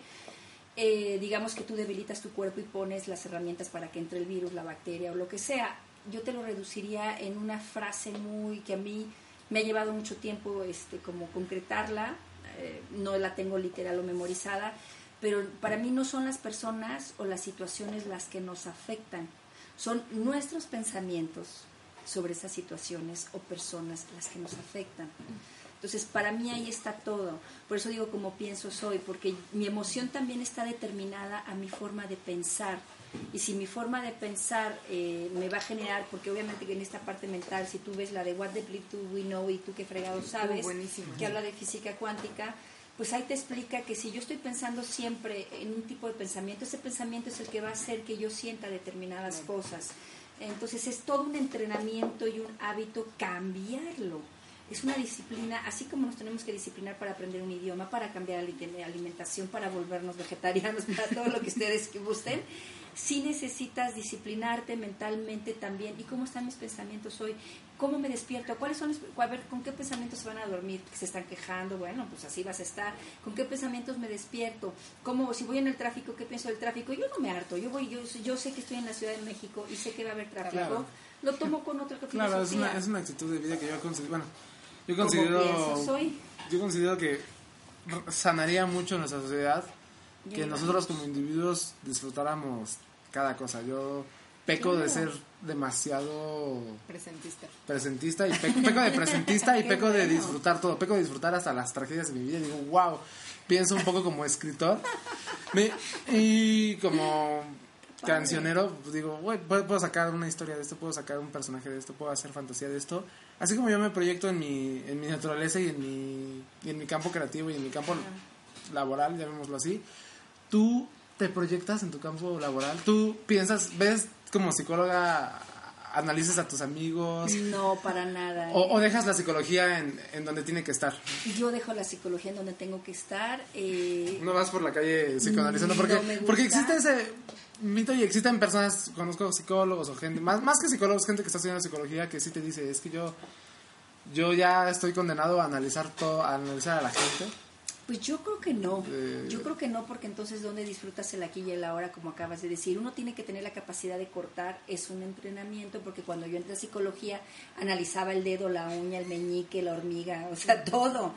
Eh, digamos que tú debilitas tu cuerpo y pones las herramientas para que entre el virus, la bacteria o lo que sea. Yo te lo reduciría en una frase muy que a mí me ha llevado mucho tiempo este como concretarla, eh, no la tengo literal o memorizada, pero para mí no son las personas o las situaciones las que nos afectan, son nuestros pensamientos sobre esas situaciones o personas las que nos afectan. Entonces, para mí ahí está todo. Por eso digo como pienso soy, porque mi emoción también está determinada a mi forma de pensar. Y si mi forma de pensar eh, me va a generar, porque obviamente que en esta parte mental, si tú ves la de What the Bleep Do We Know y tú qué fregado sabes, que habla de física cuántica, pues ahí te explica que si yo estoy pensando siempre en un tipo de pensamiento, ese pensamiento es el que va a hacer que yo sienta determinadas cosas. Entonces es todo un entrenamiento y un hábito cambiarlo. Es una disciplina, así como nos tenemos que disciplinar para aprender un idioma, para cambiar la alimentación, para volvernos vegetarianos, para todo lo que ustedes que <laughs> sí necesitas disciplinarte mentalmente también. ¿Y cómo están mis pensamientos hoy? ¿Cómo me despierto? ¿Cuáles son los, a ver, con qué pensamientos se van a dormir? ¿Que se están quejando? Bueno, pues así vas a estar. ¿Con qué pensamientos me despierto? ¿Cómo, si voy en el tráfico, qué pienso del tráfico? Yo no me harto. Yo voy, yo, yo sé que estoy en la Ciudad de México y sé que va a haber tráfico. Claro. Lo tomo con otra Claro, es filosofía. una, es una actitud de vida que yo considero, bueno, yo considero, soy. yo considero que sanaría mucho nuestra sociedad que nosotros como individuos disfrutáramos cada cosa. Yo peco de ser demasiado Presentista. presentista y peco, peco de presentista <laughs> y peco de disfrutar todo, peco de disfrutar hasta las tragedias de mi vida. Y digo, wow, pienso un poco como escritor <laughs> Me- y como cancionero, pues digo, güey, puedo, puedo sacar una historia de esto, puedo sacar un personaje de esto, puedo hacer fantasía de esto, así como yo me proyecto en mi, en mi naturaleza y en mi, y en mi campo creativo y en mi campo laboral, llamémoslo así, tú te proyectas en tu campo laboral, tú piensas, ves como psicóloga, analizas a tus amigos, No, para nada. o, ¿eh? o dejas la psicología en, en donde tiene que estar. Yo dejo la psicología en donde tengo que estar. eh, No vas por la calle psicoanalizando porque, No porque existe ese mito y existen personas, conozco psicólogos o gente, más, más que psicólogos, gente que está estudiando psicología que sí te dice, es que yo, yo ya estoy condenado a analizar todo, a analizar a la gente. Pues yo creo que no. Eh. Yo creo que no, porque entonces ¿dónde disfrutas el aquí y el ahora, como acabas de decir? Uno tiene que tener la capacidad de cortar, es un entrenamiento, porque cuando yo entré a psicología analizaba el dedo, la uña, el meñique, la hormiga, o sea, todo.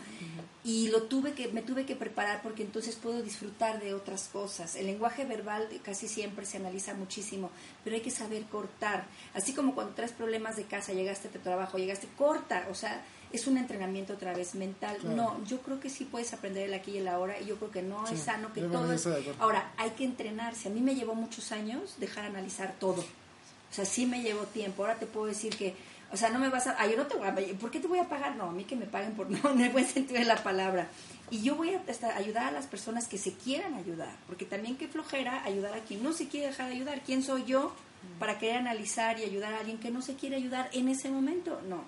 Y lo tuve que, me tuve que preparar porque entonces puedo disfrutar de otras cosas. El lenguaje verbal casi siempre se analiza muchísimo, pero hay que saber cortar. Así como cuando traes problemas de casa, llegaste a tu trabajo, llegaste, corta, o sea, es un entrenamiento otra vez mental. Claro. No, yo creo que sí puedes aprender el aquí y el ahora y yo creo que no Sí, es sano que todo es-. Ahora, hay que entrenarse. A mí me llevó muchos años dejar analizar todo. O sea, sí me llevó tiempo. Ahora te puedo decir que, o sea, no me vas a, ay, yo no te voy a, ¿por qué te voy a pagar? No, a mí que me paguen por, <laughs> no, en el buen sentido de la palabra. Y yo voy a hasta ayudar a las personas que se quieran ayudar, porque también qué flojera ayudar a quien no se quiere dejar de ayudar. ¿Quién soy yo para querer analizar y ayudar a alguien que no se quiere ayudar en ese momento? No.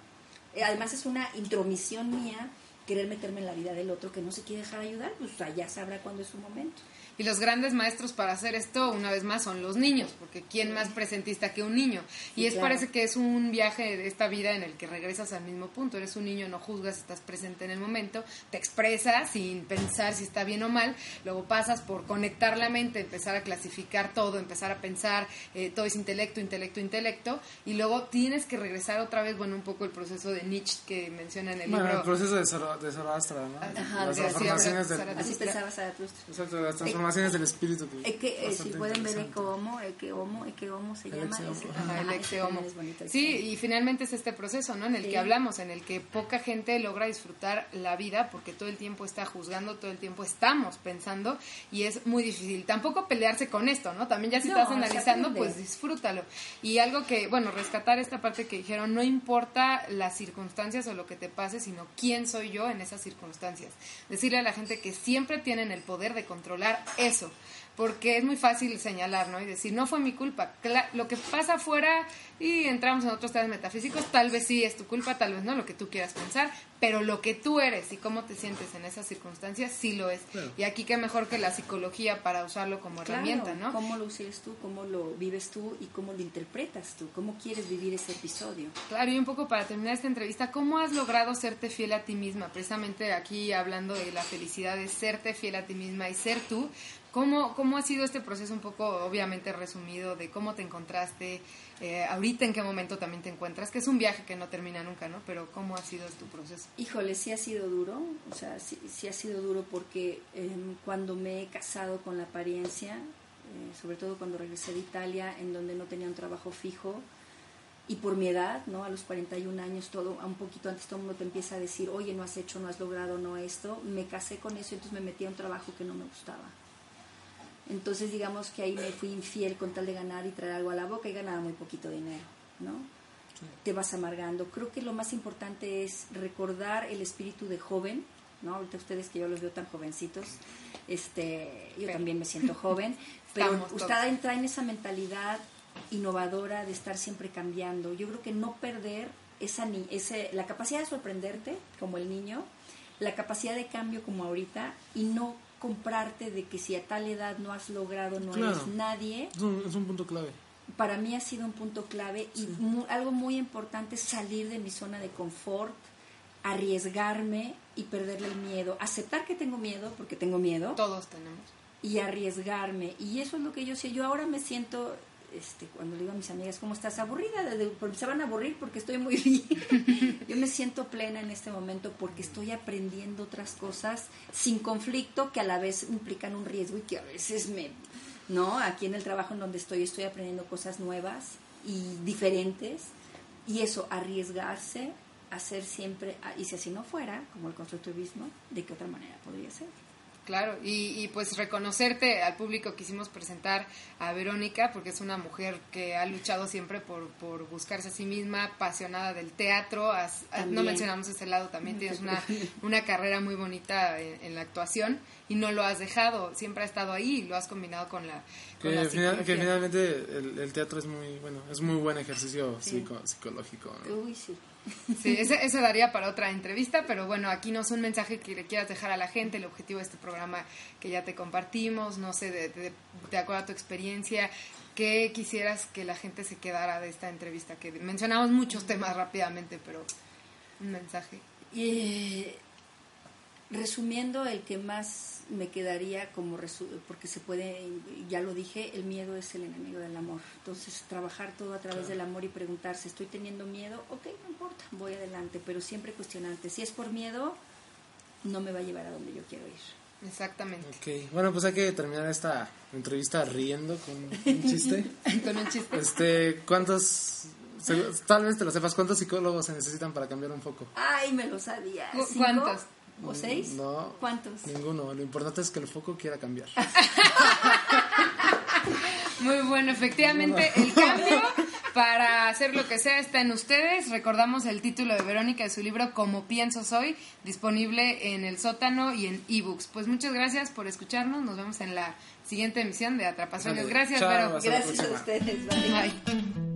Eh, Además es una intromisión mía querer meterme en la vida del otro que no se quiere dejar ayudar, pues allá sabrá cuándo es su momento. Y los grandes maestros para hacer esto, una vez más, son los niños, porque ¿quién más presentista que un niño? Y Sí, es claro. parece que es un viaje de esta vida en el que regresas al mismo punto. Eres un niño, no juzgas, estás presente en el momento, te expresas sin pensar si está bien o mal, luego pasas por conectar la mente, empezar a clasificar todo, empezar a pensar, eh, todo es intelecto, intelecto, intelecto, y luego tienes que regresar otra vez, bueno, un poco el proceso de Nietzsche que menciona en el Bueno, libro. el proceso de, Zoro- de Zoroastra, ¿no? Ajá, las de transformaciones del, Así pensaba Zaratustra. exacto, las transformaciones del espíritu. Que Es que eh, si pueden ver interesante. Eco Homo, Eque Homo, Eque Homo se El llama. ex Ajá, el ex es Sí, y finalmente es este proceso, ¿no? En el Sí. que hablamos, en el que poca gente logra disfrutar la vida porque todo el tiempo está juzgando, todo el tiempo estamos pensando y es muy difícil. Tampoco pelearse con esto, ¿no? También ya si No, estás analizando, pues disfrútalo. Y algo que, bueno, rescatar esta parte que dijeron, no importa las circunstancias o lo que te pase, sino quién soy yo en esas circunstancias. Decirle a la gente que siempre tienen el poder de controlar eso porque es muy fácil señalar, ¿no? Y decir, no fue mi culpa. Cla- lo que pasa afuera, y entramos en otros temas metafísicos, tal vez sí es tu culpa, tal vez no, lo que tú quieras pensar, pero lo que tú eres y cómo te sientes en esas circunstancias, sí lo es. Claro. Y aquí qué mejor que la psicología para usarlo como Claro, herramienta, ¿no? Cómo lo uses tú, cómo lo vives tú y cómo lo interpretas tú, cómo quieres vivir ese episodio. Claro, y un poco para terminar esta entrevista, ¿cómo has logrado serte fiel a ti misma? Precisamente aquí hablando de la felicidad de serte fiel a ti misma y ser tú. ¿Cómo, cómo ha sido este proceso un poco, obviamente, resumido de cómo te encontraste, eh, ahorita en qué momento también te encuentras? Que es un viaje que no termina nunca, ¿no? Pero ¿cómo ha sido tu proceso? Híjole, sí ha sido duro, o sea, sí, sí ha sido duro porque eh, cuando me he casado con la apariencia, eh, sobre todo cuando regresé de Italia, en donde no tenía un trabajo fijo, y por mi edad, ¿no? A los 41 años, todo, un poquito antes todo el mundo te empieza a decir, oye, no has hecho, no has logrado, no esto, me casé con eso, entonces me metí a un trabajo que no me gustaba. Entonces, digamos que ahí me fui infiel con tal de ganar y traer algo a la boca y ganaba muy poquito dinero, ¿no? Te vas amargando. Creo que lo más importante es recordar el espíritu de joven, ¿no? Ahorita ustedes que yo los veo tan jovencitos, este, yo Pero- también me siento <laughs> joven, pero todos. ustedes traen esa mentalidad innovadora de estar siempre cambiando. Yo creo que no perder esa ni ese la capacidad de sorprenderte como el niño, la capacidad de cambio como ahorita y no comprarte de que si a tal edad no has logrado, no Claro. eres nadie. Es un, es un punto clave. Para mí ha sido un punto clave y mu- algo muy importante es salir de mi zona de confort, arriesgarme y perderle el miedo, aceptar que tengo miedo porque tengo miedo Todos tenemos. y arriesgarme. Y eso es lo que yo sé. Yo ahora me siento, este, cuando le digo a mis amigas, ¿cómo estás? Aburrida, porque se van a aburrir porque estoy muy <laughs> bien. yo me siento plena en este momento porque estoy aprendiendo otras cosas sin conflicto que a la vez implican un riesgo y que a veces me ¿no? Aquí en el trabajo en donde estoy estoy aprendiendo cosas nuevas y diferentes y eso, arriesgarse a ser siempre, y si así no fuera, como el constructivismo, ¿de qué otra manera podría ser? Claro, y, y, pues reconocerte al público quisimos presentar a Verónica, porque es una mujer que ha luchado siempre por, por buscarse a sí misma, apasionada del teatro, no mencionamos ese lado, también <laughs> tienes una, una carrera muy bonita en, la actuación y no lo has dejado, siempre ha estado ahí y lo has combinado con la, con que, que finalmente el, teatro es muy, bueno, es muy buen ejercicio psicológico. Uy, sí. <laughs> Sí, ese, daría para otra entrevista, pero bueno, aquí no es un mensaje que le quieras dejar a la gente, el objetivo de este programa que ya te compartimos, no sé, de, de, acuerdo a tu experiencia, ¿qué quisieras que la gente se quedara de esta entrevista? Que mencionamos muchos temas rápidamente, pero un mensaje. Y, resumiendo, el que más me quedaría como porque se puede ya lo dije el miedo es el enemigo del amor. Entonces trabajar todo a través del amor y preguntarse estoy teniendo miedo ok no importa voy adelante pero siempre cuestionante si es por miedo no me va a llevar a donde yo quiero ir. Exactamente. Ok bueno pues hay que terminar esta entrevista riendo con un chiste. <laughs> Con un chiste. Este cuántos tal vez te lo sepas cuántos psicólogos se necesitan para cambiar un foco ay me lo sabía. Cuántos ¿O seis? No. ¿Cuántos? Ninguno. Lo importante es que el foco quiera cambiar. <laughs> Muy bueno, efectivamente el cambio para hacer lo que sea está en ustedes. Recordamos el título de Verónica de su libro Como pienso soy, disponible en el sótano y en ebooks. Pues muchas gracias por escucharnos. Nos vemos en la siguiente emisión de Atrapasueños. Gracias, Vero. Gracias a ustedes. Bye.